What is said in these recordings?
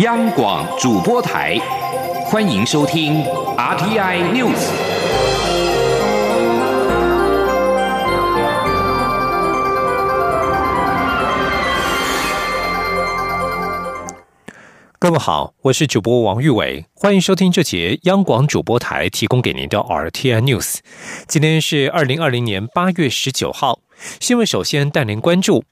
央广主播台，欢迎收听 RTI News。各位好，我是主播王玉伟，欢迎收听这节央广主播台提供给您的 RTI News。今天是二零二零年八月十九号。新闻首先带您关注，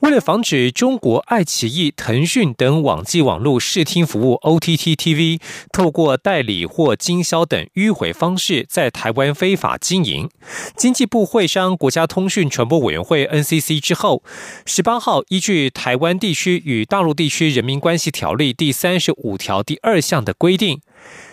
为了防止中国爱奇艺、腾讯等网际网络视听服务 OTT TV 透过代理或经销等迂回方式在台湾非法经营，经济部会商国家通讯传播委员会 NCC 之后，十八号依据《台湾地区与大陆地区人民关系条例》第三十五条第二项的规定。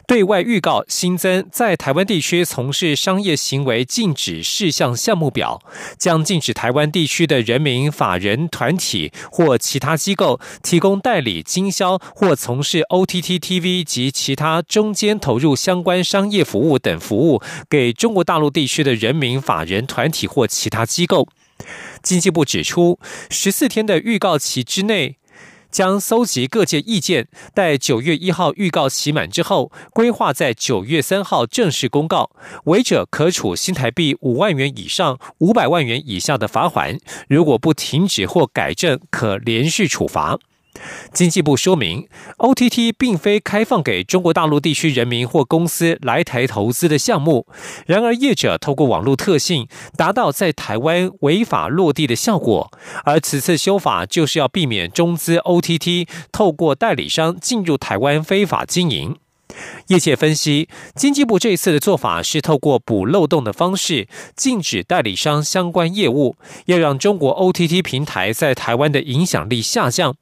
对外预告新增在台湾地区从事商业行为禁止事项项目表，将禁止台湾地区的人民、法人、团体或其他机构提供代理、经销或从事 OTT TV 及其他中间投入相关商业服务等服务给中国大陆地区的人民、法人、团体或其他机构。经济部指出，十四天的预告期之内。将搜集各界意见，待九月一号预告期满之后，规划在九月三号正式公告，违者可处新台币五万元以上五百万元以下的罚款，如果不停止或改正，可连续处罚。经济部说明，OTT 并非开放给中国大陆地区人民或公司来台投资的项目。然而，业者透过网络特性，达到在台湾违法落地的效果。而此次修法，就是要避免中资 OTT 透过代理商进入台湾非法经营。业界分析，经济部这次的做法是透过补漏洞的方式，禁止代理商相关业务，要让中国 OTT 平台在台湾的影响力下降。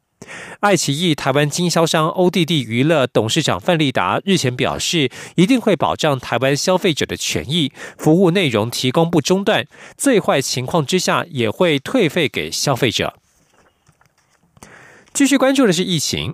爱奇艺台湾经销商 ODD 娱乐董事长范立达日前表示，一定会保障台湾消费者的权益，服务内容提供不中断，最坏情况之下也会退费给消费者。继续关注的是疫情。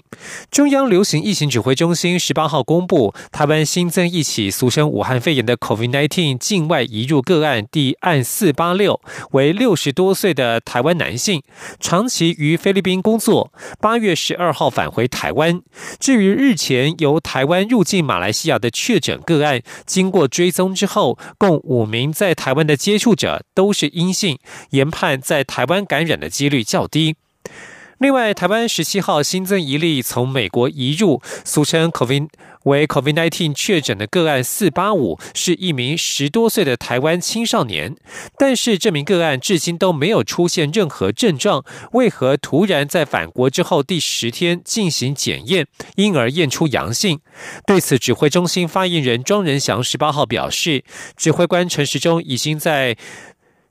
中央流行疫情指挥中心十八号公布，台湾新增一起俗称武汉肺炎的 COVID-19 境外移入个案，第案四八六，为六十多岁的台湾男性，长期于菲律宾工作，八月十二号返回台湾。至于日前由台湾入境马来西亚的确诊个案，经过追踪之后，共五名在台湾的接触者都是阴性，研判在台湾感染的几率较低。另外，台湾十七号新增一例从美国移入，俗称 COVID 为 COVID-19 确诊的个案四八五，是一名十多岁的台湾青少年。但是这名个案至今都没有出现任何症状，为何突然在返国之后第十天进行检验，因而验出阳性？对此，指挥中心发言人庄仁祥十八号表示，指挥官陈时中已经在。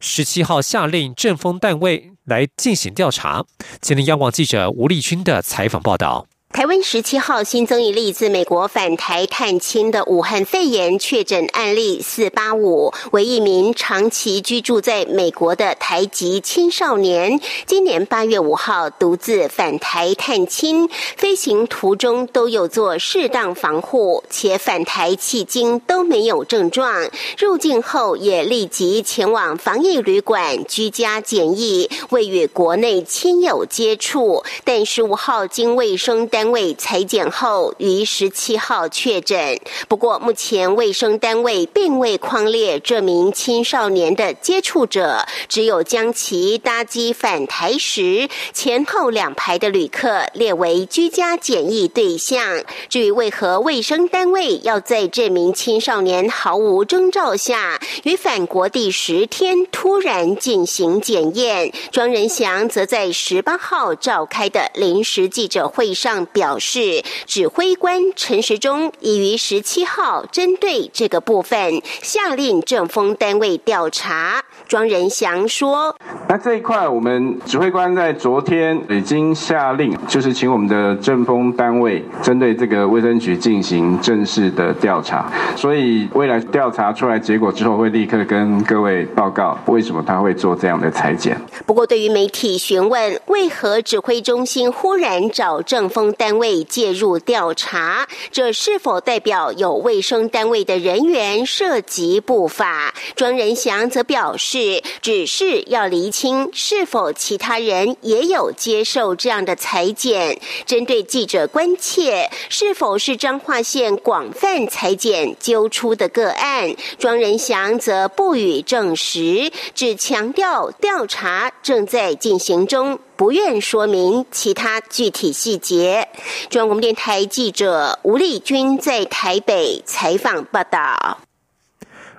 十七号下令阵风单位来进行调查。今天央广记者吴立军的采访报道。台湾十七号新增一例自美国返台探亲的武汉肺炎确诊案例四八五，为一名长期居住在美国的台籍青少年。今年八月五号独自返台探亲，飞行途中都有做适当防护，且返台迄今都没有症状。入境后也立即前往防疫旅馆居家检疫，未与国内亲友接触。但十五号经卫生单单位裁剪后于十七号确诊，不过目前卫生单位并未框列这名青少年的接触者，只有将其搭机返台时前后两排的旅客列为居家检疫对象。至于为何卫生单位要在这名青少年毫无征兆下于返国第十天突然进行检验，庄仁祥则在十八号召开的临时记者会上。表示，指挥官陈时中已于十七号针对这个部分下令政风单位调查。庄仁祥说：“那这一块，我们指挥官在昨天已经下令，就是请我们的政风单位针对这个卫生局进行正式的调查。所以，未来调查出来结果之后，会立刻跟各位报告为什么他会做这样的裁剪。不过，对于媒体询问为何指挥中心忽然找政风，单位介入调查，这是否代表有卫生单位的人员涉及不法？庄仁祥则表示，只是要厘清是否其他人也有接受这样的裁剪。针对记者关切是否是彰化县广泛裁剪揪出的个案，庄仁祥则不予证实，只强调调查正在进行中。不愿说明其他具体细节。中央广播电台记者吴丽君在台北采访报道。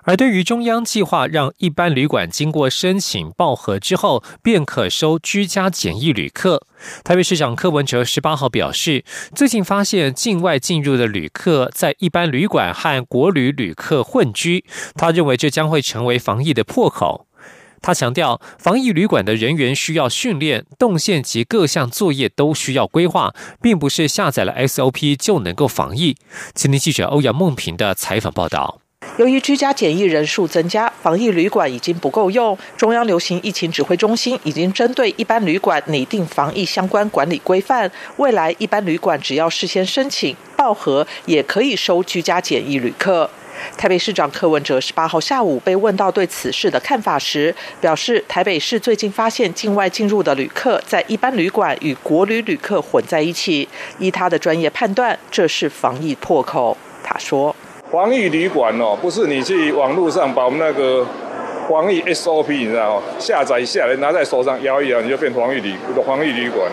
而对于中央计划让一般旅馆经过申请报核之后便可收居家检疫旅客，台北市长柯文哲十八号表示，最近发现境外进入的旅客在一般旅馆和国旅旅客混居，他认为这将会成为防疫的破口。他强调，防疫旅馆的人员需要训练，动线及各项作业都需要规划，并不是下载了 SOP 就能够防疫。今天记者欧阳梦平的采访报道。由于居家检疫人数增加，防疫旅馆已经不够用，中央流行疫情指挥中心已经针对一般旅馆拟定防疫相关管理规范。未来一般旅馆只要事先申请报核，也可以收居家检疫旅客。台北市长柯文哲十八号下午被问到对此事的看法时，表示台北市最近发现境外进入的旅客在一般旅馆与国旅旅客混在一起，依他的专业判断，这是防疫破口。他说：“防疫旅馆哦，不是你去网络上把我们那个防疫 SOP 你知道吗？下载下来拿在手上摇一摇，你就变防疫旅防疫旅馆。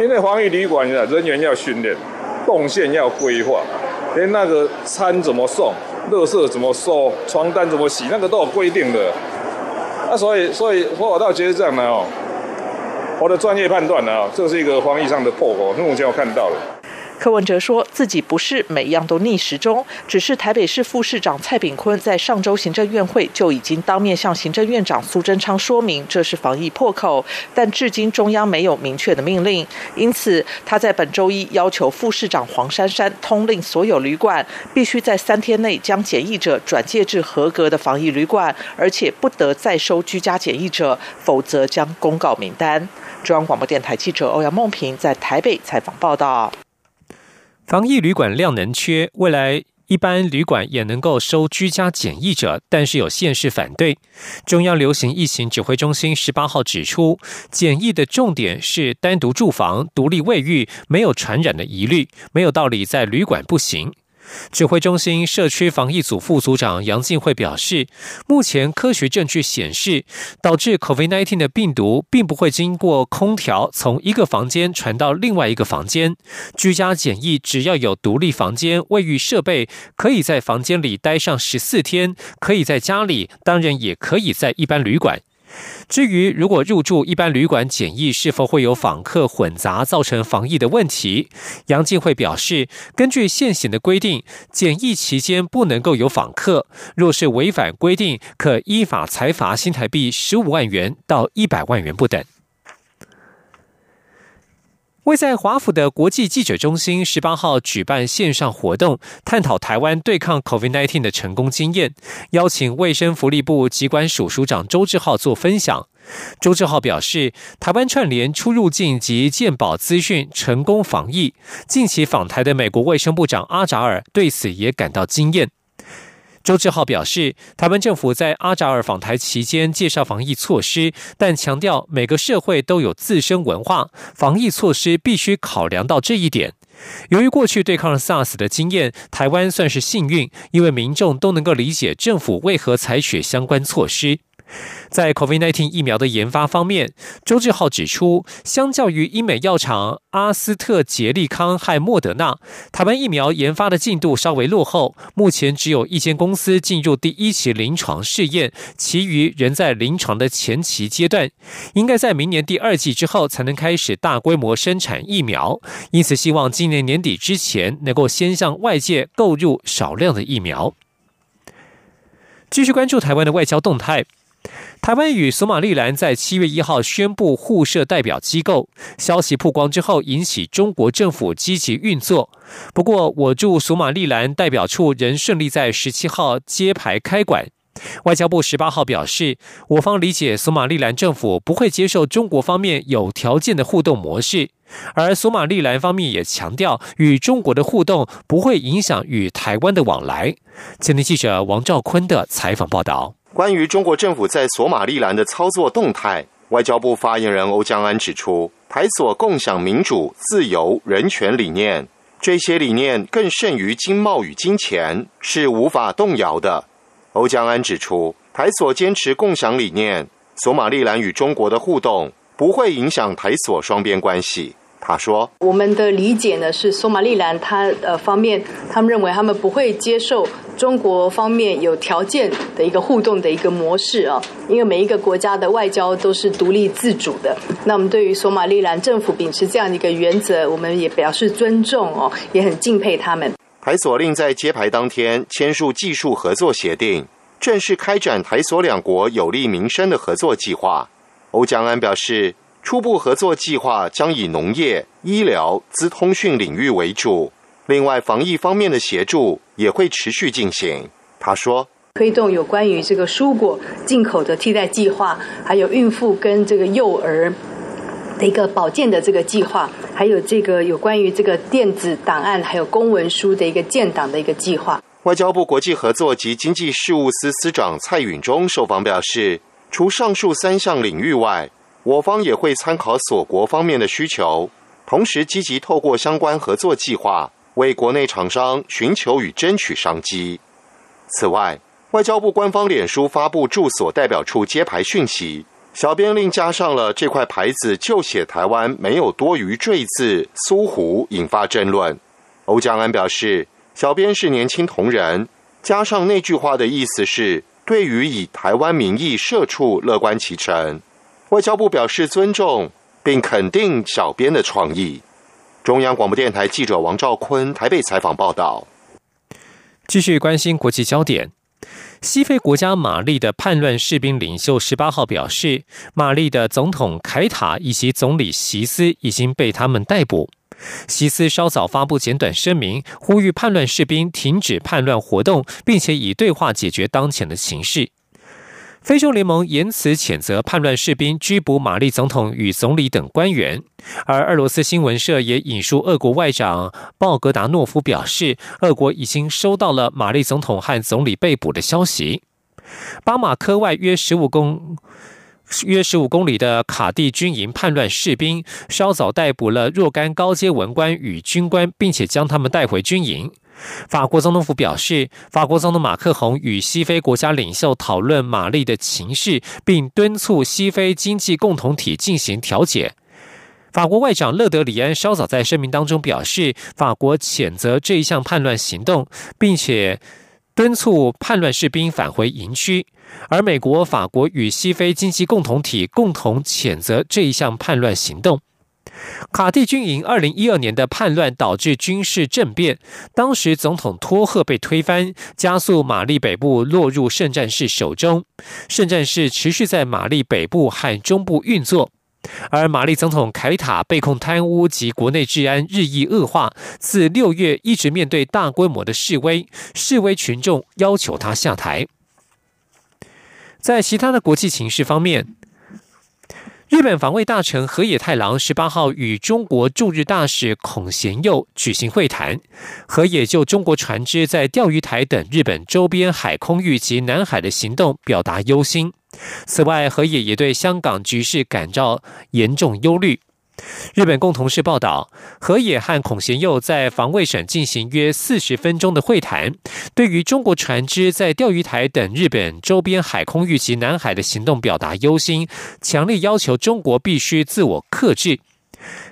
因为防疫旅馆，人员要训练，动线要规划，连那个餐怎么送。”垃圾怎么收？床单怎么洗？那个都有规定的。啊，所以，所以我倒觉得这样的哦，我的专业判断呢，这是一个防疫上的破口，目前我看到了。柯文哲说自己不是每样都逆时钟，只是台北市副市长蔡炳坤在上周行政院会就已经当面向行政院长苏贞昌说明这是防疫破口，但至今中央没有明确的命令，因此他在本周一要求副市长黄珊珊通令所有旅馆必须在三天内将检疫者转介至合格的防疫旅馆，而且不得再收居家检疫者，否则将公告名单。中央广播电台记者欧阳梦平在台北采访报道。防疫旅馆量能缺，未来一般旅馆也能够收居家检疫者，但是有县市反对。中央流行疫情指挥中心十八号指出，检疫的重点是单独住房、独立卫浴，没有传染的疑虑，没有道理在旅馆不行。指挥中心社区防疫组副组长杨进惠表示，目前科学证据显示，导致 COVID-19 的病毒并不会经过空调从一个房间传到另外一个房间。居家检疫只要有独立房间、卫浴设备，可以在房间里待上十四天，可以在家里，当然也可以在一般旅馆。至于如果入住一般旅馆检疫是否会有访客混杂造成防疫的问题，杨进会表示，根据现行的规定，检疫期间不能够有访客，若是违反规定，可依法裁罚新台币十五万元到一百万元不等。位在华府的国际记者中心十八号举办线上活动，探讨台湾对抗 COVID-19 的成功经验，邀请卫生福利部机关署署长周志浩做分享。周志浩表示，台湾串联出入境及健保资讯，成功防疫。近期访台的美国卫生部长阿扎尔对此也感到惊艳。周志浩表示，台湾政府在阿扎尔访台期间介绍防疫措施，但强调每个社会都有自身文化，防疫措施必须考量到这一点。由于过去对抗 SARS 的经验，台湾算是幸运，因为民众都能够理解政府为何采取相关措施。在 COVID-19 疫苗的研发方面，周志浩指出，相较于英美药厂阿斯特捷利康和莫德纳，台湾疫苗研发的进度稍微落后。目前只有一间公司进入第一期临床试验，其余仍在临床的前期阶段。应该在明年第二季之后才能开始大规模生产疫苗，因此希望今年年底之前能够先向外界购入少量的疫苗。继续关注台湾的外交动态。台湾与索马利兰在七月一号宣布互设代表机构，消息曝光之后，引起中国政府积极运作。不过，我驻索马利兰代表处仍顺利在十七号揭牌开馆。外交部十八号表示，我方理解索马利兰政府不会接受中国方面有条件的互动模式。而索马利兰方面也强调，与中国的互动不会影响与台湾的往来。前天记者王兆坤的采访报道。关于中国政府在索马利兰的操作动态，外交部发言人欧江安指出，台所共享民主、自由、人权理念，这些理念更胜于经贸与金钱，是无法动摇的。欧江安指出，台所坚持共享理念，索马利兰与中国的互动。不会影响台所双边关系。他说：“我们的理解呢是，索马利兰他呃方面，他们认为他们不会接受中国方面有条件的一个互动的一个模式啊，因为每一个国家的外交都是独立自主的。那我们对于索马利兰政府秉持这样的一个原则，我们也表示尊重哦，也很敬佩他们。”台索令在揭牌当天签署技术合作协定，正式开展台索两国有利民生的合作计划。欧江安表示，初步合作计划将以农业、医疗、资通讯领域为主，另外防疫方面的协助也会持续进行。他说，推动有关于这个蔬果进口的替代计划，还有孕妇跟这个幼儿的一个保健的这个计划，还有这个有关于这个电子档案还有公文书的一个建档的一个计划。外交部国际合作及经济事务司司长蔡允中受访表示。除上述三项领域外，我方也会参考所国方面的需求，同时积极透过相关合作计划，为国内厂商寻求与争取商机。此外，外交部官方脸书发布驻所代表处揭牌讯息，小编另加上了这块牌子就写台湾没有多余赘字，苏湖引发争论。欧江安表示，小编是年轻同仁，加上那句话的意思是。对于以台湾名义社畜乐观其成，外交部表示尊重，并肯定小编的创意。中央广播电台记者王兆坤台北采访报道。继续关心国际焦点，西非国家马利的叛乱士兵领袖十八号表示，马利的总统凯塔以及总理席斯已经被他们逮捕。席斯稍早发布简短声明，呼吁叛乱士兵停止叛乱活动，并且以对话解决当前的形势。非洲联盟严辞谴责叛乱士兵拘捕玛丽总统与总理等官员，而俄罗斯新闻社也引述俄国外长鲍格达诺夫表示，俄国已经收到了玛丽总统和总理被捕的消息。巴马科外约十五公。约十五公里的卡蒂军营叛乱士兵稍早逮捕了若干高阶文官与军官，并且将他们带回军营。法国总统府表示，法国总统马克宏与西非国家领袖讨论玛丽的情势，并敦促西非经济共同体进行调解。法国外长勒德里安稍早在声明当中表示，法国谴责这一项叛乱行动，并且。敦促叛乱士兵返回营区，而美国、法国与西非经济共同体共同谴责这一项叛乱行动。卡蒂军营二零一二年的叛乱导致军事政变，当时总统托赫被推翻，加速马利北部落入圣战士手中。圣战士持续在马利北部和中部运作。而马利总统凯塔被控贪污及国内治安日益恶化，自六月一直面对大规模的示威，示威群众要求他下台。在其他的国际情势方面，日本防卫大臣河野太郎十八号与中国驻日大使孔贤佑举行会谈，河野就中国船只在钓鱼台等日本周边海空域及南海的行动表达忧心。此外，河野也对香港局势感到严重忧虑。日本共同社报道，河野和孔贤佑在防卫省进行约四十分钟的会谈，对于中国船只在钓鱼台等日本周边海空域及南海的行动表达忧心，强烈要求中国必须自我克制。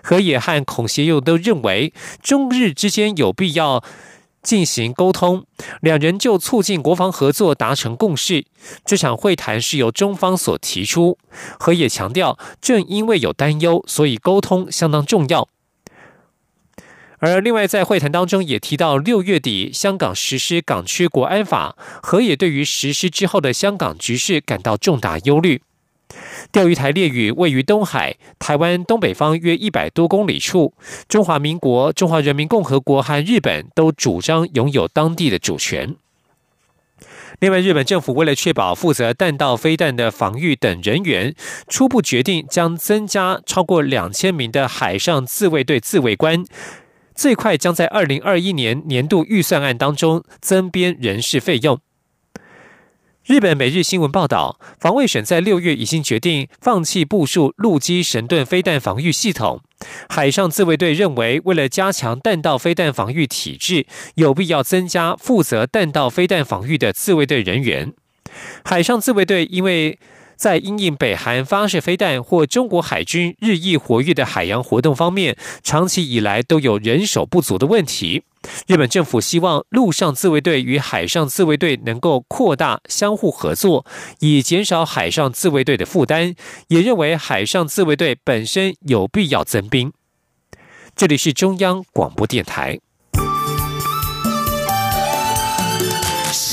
河野和孔贤佑都认为，中日之间有必要。进行沟通，两人就促进国防合作达成共识。这场会谈是由中方所提出，河野强调，正因为有担忧，所以沟通相当重要。而另外在会谈当中也提到，六月底香港实施港区国安法，河野对于实施之后的香港局势感到重大忧虑。钓鱼台列屿位于东海，台湾东北方约一百多公里处。中华民国、中华人民共和国和日本都主张拥有当地的主权。另外，日本政府为了确保负责弹道飞弹的防御等人员，初步决定将增加超过两千名的海上自卫队自卫官，最快将在二零二一年年度预算案当中增编人事费用。日本每日新闻报道，防卫省在六月已经决定放弃部署陆基神盾飞弹防御系统。海上自卫队认为，为了加强弹道飞弹防御体制，有必要增加负责弹道飞弹防御的自卫队人员。海上自卫队因为在因应北韩发射飞弹或中国海军日益活跃的海洋活动方面，长期以来都有人手不足的问题。日本政府希望陆上自卫队与海上自卫队能够扩大相互合作，以减少海上自卫队的负担。也认为海上自卫队本身有必要增兵。这里是中央广播电台。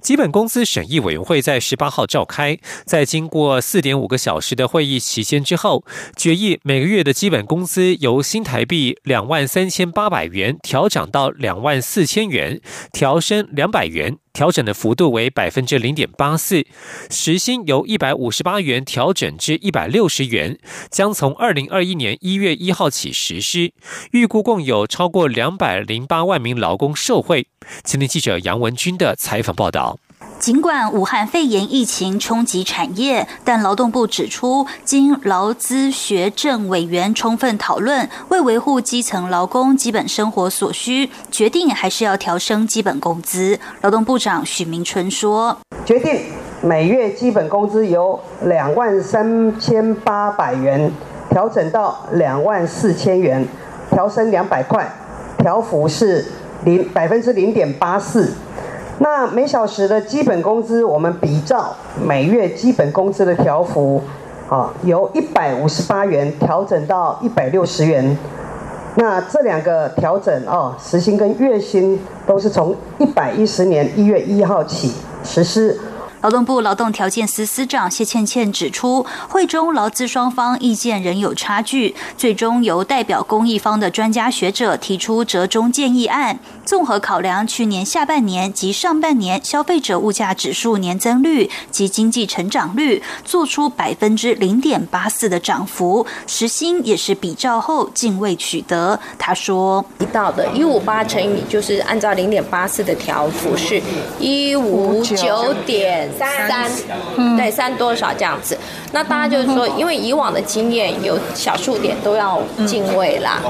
基本工资审议委员会在十八号召开，在经过四点五个小时的会议期间之后，决议每个月的基本工资由新台币两万三千八百元调涨到两万四千元，调升两百元。调整的幅度为百分之零点八四，时薪由一百五十八元调整至一百六十元，将从二零二一年一月一号起实施。预估共有超过两百零八万名劳工受惠。今天记者杨文军的采访报道。尽管武汉肺炎疫情冲击产业，但劳动部指出，经劳资学政委员充分讨论，为维护基层劳工基本生活所需，决定还是要调升基本工资。劳动部长许明春说：“决定每月基本工资由两万三千八百元调整到两万四千元，调升两百块，调幅是零百分之零点八四。”那每小时的基本工资，我们比照每月基本工资的条幅，啊，由一百五十八元调整到一百六十元。那这两个调整哦，时薪跟月薪都是从一百一十年一月一号起实施。劳动部劳动条件司司长谢倩倩指出，会中劳资双方意见仍有差距，最终由代表公益方的专家学者提出折中建议案。综合考量去年下半年及上半年消费者物价指数年增率及经济成长率，做出百分之零点八四的涨幅，时薪也是比照后进位取得。他说：“一到的一五八乘以就是按照零点八四的条幅是一五九点。”三，对，三多少这样子？那大家就是说，因为以往的经验有小数点都要进位啦，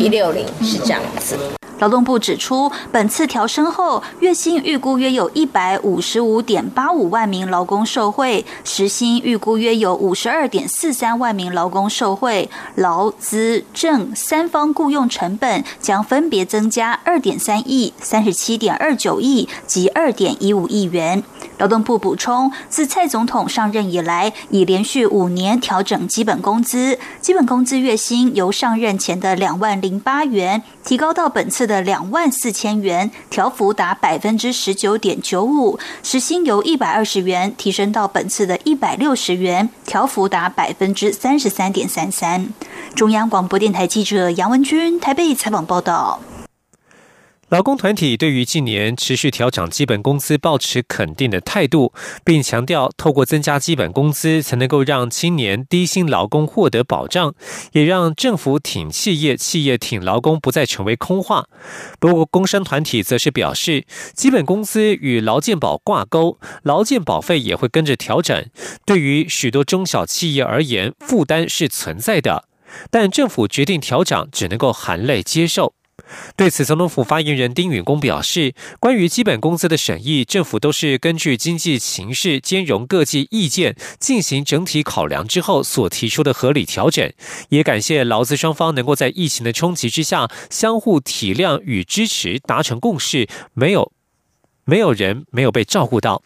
一六零是这样子。劳动部指出，本次调升后，月薪预估约有一百五十五点八五万名劳工受惠，时薪预估约有五十二点四三万名劳工受惠，劳资政三方雇佣成本将分别增加二点三亿、三十七点二九亿及二点一五亿元。劳动部补充，自蔡总统上任以来，已连续五年调整基本工资，基本工资月薪由上任前的两万零八元提高到本次。的两万四千元，调幅达百分之十九点九五；时薪由一百二十元提升到本次的一百六十元，调幅达百分之三十三点三三。中央广播电台记者杨文军台北采访报道。劳工团体对于近年持续调涨基本工资保持肯定的态度，并强调，透过增加基本工资，才能够让青年低薪劳工获得保障，也让政府挺企业、企业挺劳工不再成为空话。不过，工商团体则是表示，基本工资与劳健保挂钩，劳健保费也会跟着调整，对于许多中小企业而言，负担是存在的。但政府决定调涨，只能够含泪接受。对此，总统府发言人丁允恭表示，关于基本工资的审议，政府都是根据经济形势兼容各界意见进行整体考量之后所提出的合理调整。也感谢劳资双方能够在疫情的冲击之下相互体谅与支持，达成共识，没有没有人没有被照顾到。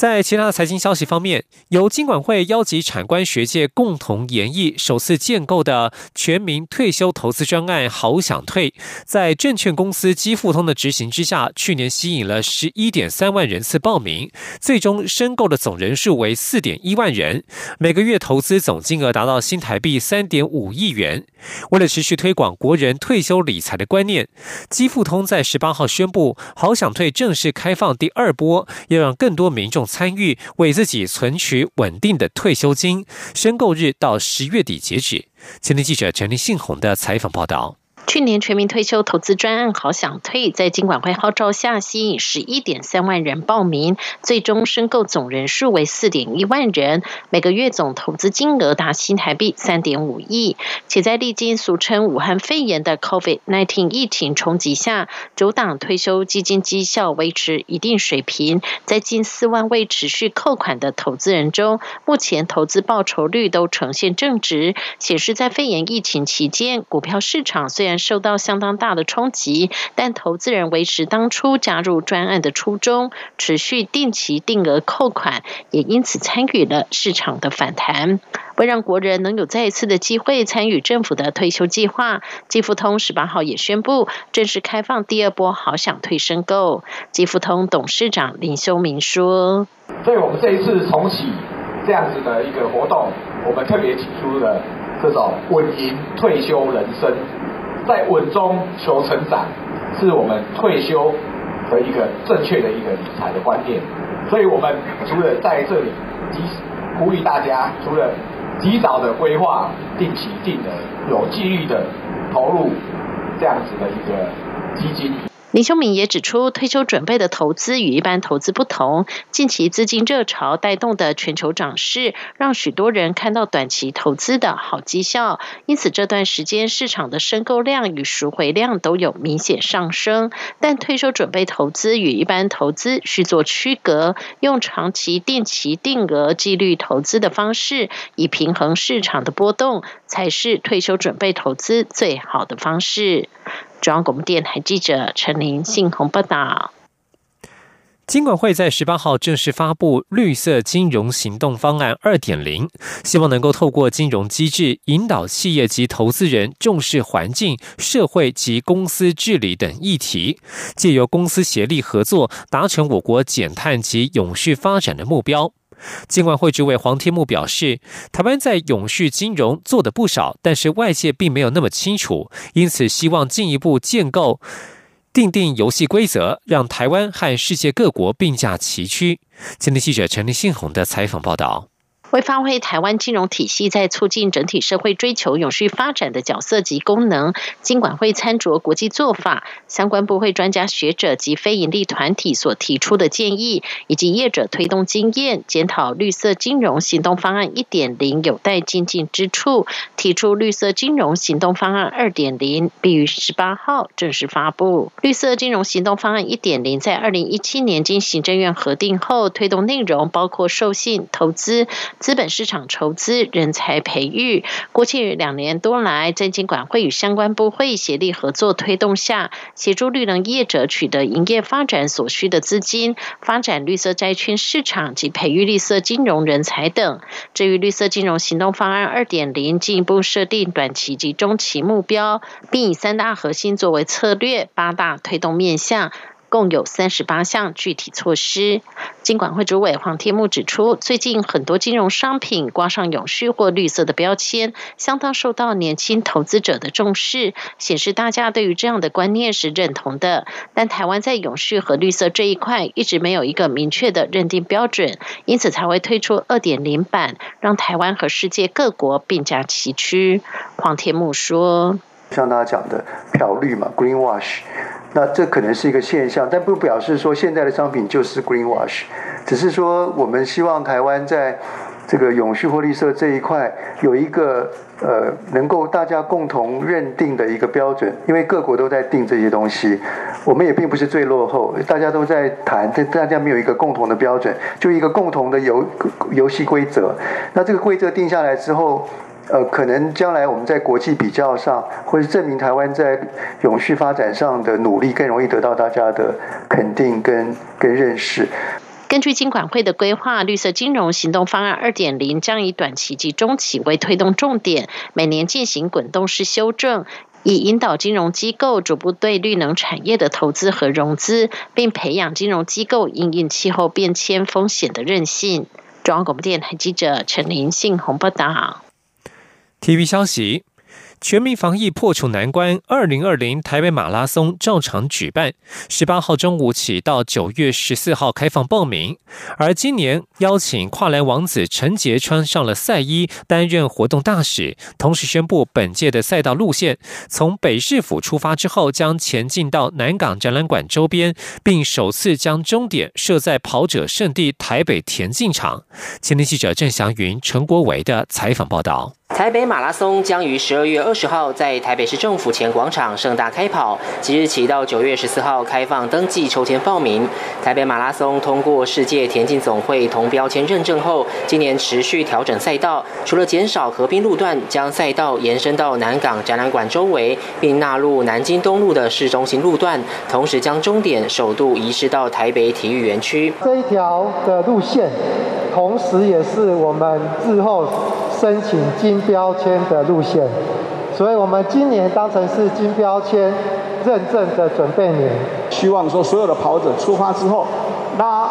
在其他财经消息方面，由金管会邀集产官学界共同研议，首次建构的全民退休投资专案“好想退”，在证券公司基富通的执行之下，去年吸引了十一点三万人次报名，最终申购的总人数为四点一万人，每个月投资总金额达到新台币三点五亿元。为了持续推广国人退休理财的观念，基富通在十八号宣布“好想退”正式开放第二波，要让更多民众参与，为自己存取稳定的退休金。申购日到十月底截止。前天记者陈立信宏的采访报道。去年全民退休投资专案好想退，在金管会号召下，吸引十一点三万人报名，最终申购总人数为四点一万人，每个月总投资金额达新台币三点五亿。且在历经俗称武汉肺炎的 COVID-19 疫情冲击下，九档退休基金绩效维持一定水平，在近四万位持续扣款的投资人中，目前投资报酬率都呈现正值，显示在肺炎疫情期间，股票市场虽然受到相当大的冲击，但投资人维持当初加入专案的初衷，持续定期定额扣款，也因此参与了市场的反弹。为让国人能有再一次的机会参与政府的退休计划，基富通十八号也宣布正式开放第二波好想退申购。基富通董事长林修明说：“所以我们这一次重启这样子的一个活动，我们特别提出了这种稳赢退休人生。”在稳中求成长，是我们退休的一个正确的一个理财的观念。所以，我们除了在这里及呼吁大家，除了及早的规划、定期定额、有纪律的投入这样子的一个基金。林修明也指出，退休准备的投资与一般投资不同。近期资金热潮带动的全球涨势，让许多人看到短期投资的好绩效，因此这段时间市场的申购量与赎回量都有明显上升。但退休准备投资与一般投资需做区隔，用长期定期定额纪律投资的方式，以平衡市场的波动，才是退休准备投资最好的方式。中央广播电台记者陈琳信鸿报道。金管会在十八号正式发布绿色金融行动方案二点零，希望能够透过金融机制引导企业及投资人重视环境、社会及公司治理等议题，借由公司协力合作，达成我国减碳及永续发展的目标。尽管会主委黄天木表示，台湾在永续金融做的不少，但是外界并没有那么清楚，因此希望进一步建构、定定游戏规则，让台湾和世界各国并驾齐驱。今天记者陈立信宏的采访报道。为发挥台湾金融体系在促进整体社会追求永续发展的角色及功能，金管会参酌国际做法、相关部会专家学者及非营利团体所提出的建议，以及业者推动经验，检讨绿色金融行动方案一点零有待精进之处，提出绿色金融行动方案二点零，并于十八号正式发布。绿色金融行动方案一点零在二零一七年经行政院核定后，推动内容包括授信、投资。资本市场筹资、人才培育，过去两年多来，在金管会与相关部会协力合作推动下，协助绿能业者取得营业发展所需的资金，发展绿色债券市场及培育绿色金融人才等。至于绿色金融行动方案二点零，进一步设定短期及中期目标，并以三大核心作为策略，八大推动面向。共有三十八项具体措施。金管会主委黄天木指出，最近很多金融商品挂上永续或绿色的标签，相当受到年轻投资者的重视，显示大家对于这样的观念是认同的。但台湾在永续和绿色这一块一直没有一个明确的认定标准，因此才会推出二点零版，让台湾和世界各国并驾齐驱。黄天木说。像大家讲的漂绿嘛，green wash，那这可能是一个现象，但不表示说现在的商品就是 green wash，只是说我们希望台湾在这个永续或绿色这一块有一个呃能够大家共同认定的一个标准，因为各国都在定这些东西，我们也并不是最落后，大家都在谈，但大家没有一个共同的标准，就一个共同的游游戏规则，那这个规则定下来之后。呃，可能将来我们在国际比较上，或是证明台湾在永续发展上的努力，更容易得到大家的肯定跟跟认识。根据金管会的规划，绿色金融行动方案二点零将以短期及中期为推动重点，每年进行滚动式修正。以引导金融机构逐步对绿能产业的投资和融资，并培养金融机构应应气候变迁风险的韧性。中央广播电台记者陈林信宏报道。TV 消息。全民防疫破除难关，二零二零台北马拉松照常举办，十八号中午起到九月十四号开放报名。而今年邀请跨栏王子陈杰穿上了赛衣，担任活动大使，同时宣布本届的赛道路线从北市府出发之后，将前进到南港展览馆周边，并首次将终点设在跑者圣地台北田径场。前天记者郑祥云、陈国维的采访报道。台北马拉松将于十二月二十号在台北市政府前广场盛大开跑，即日起到九月十四号开放登记抽签报名。台北马拉松通过世界田径总会同标签认证后，今年持续调整赛道，除了减少合并路段，将赛道延伸到南港展览馆周围，并纳入南京东路的市中心路段，同时将终点首度移师到台北体育园区。这一条的路线，同时也是我们日后。申请金标签的路线，所以我们今年当成是金标签认证的准备年。希望说所有的跑者出发之后，拉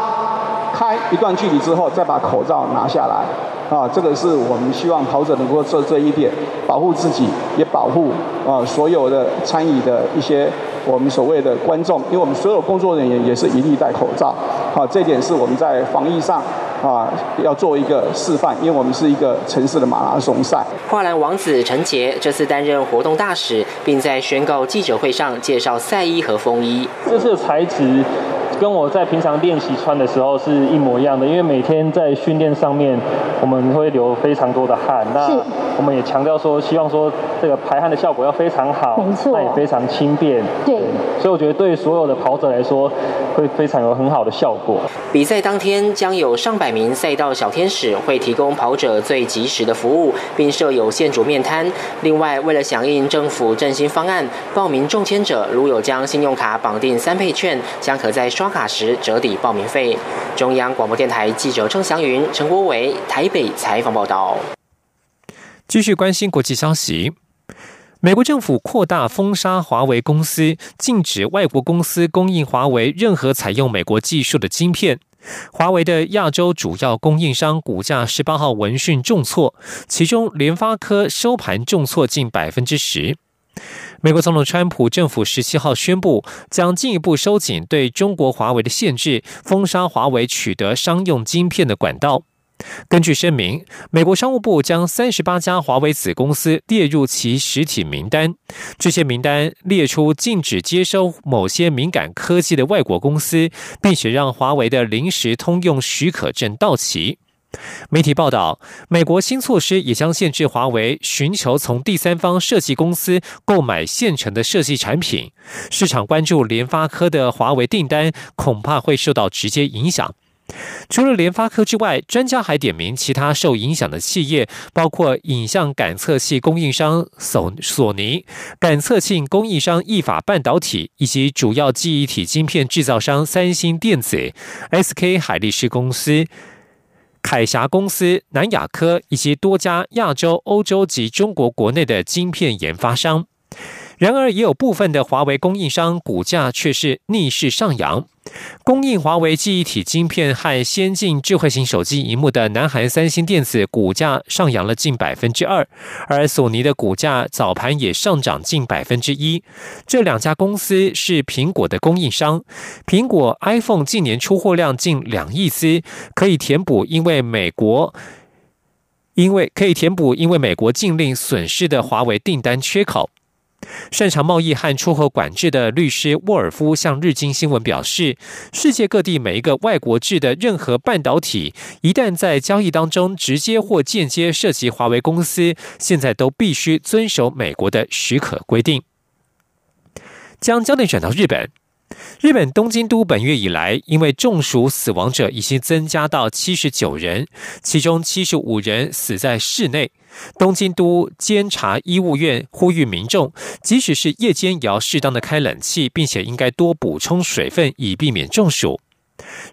开一段距离之后，再把口罩拿下来。啊，这个是我们希望跑者能够做这一点，保护自己，也保护啊所有的参与的一些我们所谓的观众，因为我们所有工作人员也是一律戴口罩。好，这点是我们在防疫上。啊，要做一个示范，因为我们是一个城市的马拉松赛。跨栏王子陈杰这次担任活动大使，并在宣告记者会上介绍赛衣和风衣。这次的材质。跟我在平常练习穿的时候是一模一样的，因为每天在训练上面，我们会流非常多的汗。那我们也强调说，希望说这个排汗的效果要非常好，没错，那也非常轻便。对，所以我觉得对所有的跑者来说，会非常有很好的效果。比赛当天将有上百名赛道小天使会提供跑者最及时的服务，并设有现煮面摊。另外，为了响应政府振兴方案，报名中签者如有将信用卡绑定三倍券，将可在刷卡时折抵报名费。中央广播电台记者郑祥云、陈国伟台北采访报道。继续关心国际消息，美国政府扩大封杀华为公司，禁止外国公司供应华为任何采用美国技术的晶片。华为的亚洲主要供应商股价十八号闻讯重挫，其中联发科收盘重挫近百分之十。美国总统川普政府十七号宣布，将进一步收紧对中国华为的限制，封杀华为取得商用晶片的管道。根据声明，美国商务部将三十八家华为子公司列入其实体名单，这些名单列出禁止接收某些敏感科技的外国公司，并且让华为的临时通用许可证到期。媒体报道，美国新措施也将限制华为寻求从第三方设计公司购买现成的设计产品。市场关注联发科的华为订单，恐怕会受到直接影响。除了联发科之外，专家还点名其他受影响的企业，包括影像感测器供应商索索尼、感测器供应商意法半导体，以及主要记忆体晶片制造商三星电子、SK 海力士公司。凯霞公司、南亚科以及多家亚洲、欧洲及中国国内的晶片研发商。然而，也有部分的华为供应商股价却是逆势上扬。供应华为记忆体晶片和先进智慧型手机荧幕的南韩三星电子股价上扬了近百分之二，而索尼的股价早盘也上涨近百分之一。这两家公司是苹果的供应商，苹果 iPhone 近年出货量近两亿只，可以填补因为美国因为可以填补因为美国禁令损失的华为订单缺口。擅长贸易和出口管制的律师沃尔夫向日经新闻表示，世界各地每一个外国制的任何半导体，一旦在交易当中直接或间接涉及华为公司，现在都必须遵守美国的许可规定。将焦点转到日本。日本东京都本月以来，因为中暑死亡者已经增加到七十九人，其中七十五人死在室内。东京都监察医务院呼吁民众，即使是夜间也要适当的开冷气，并且应该多补充水分，以避免中暑。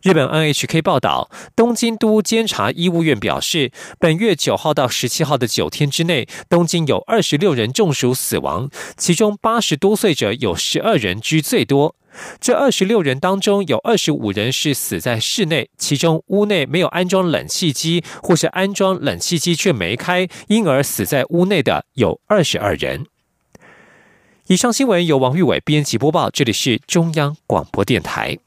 日本 NHK 报道，东京都监察医务院表示，本月九号到十七号的九天之内，东京有二十六人中暑死亡，其中八十多岁者有十二人居最多。这二十六人当中，有二十五人是死在室内，其中屋内没有安装冷气机，或是安装冷气机却没开，因而死在屋内的有二十二人。以上新闻由王玉伟编辑播报，这里是中央广播电台。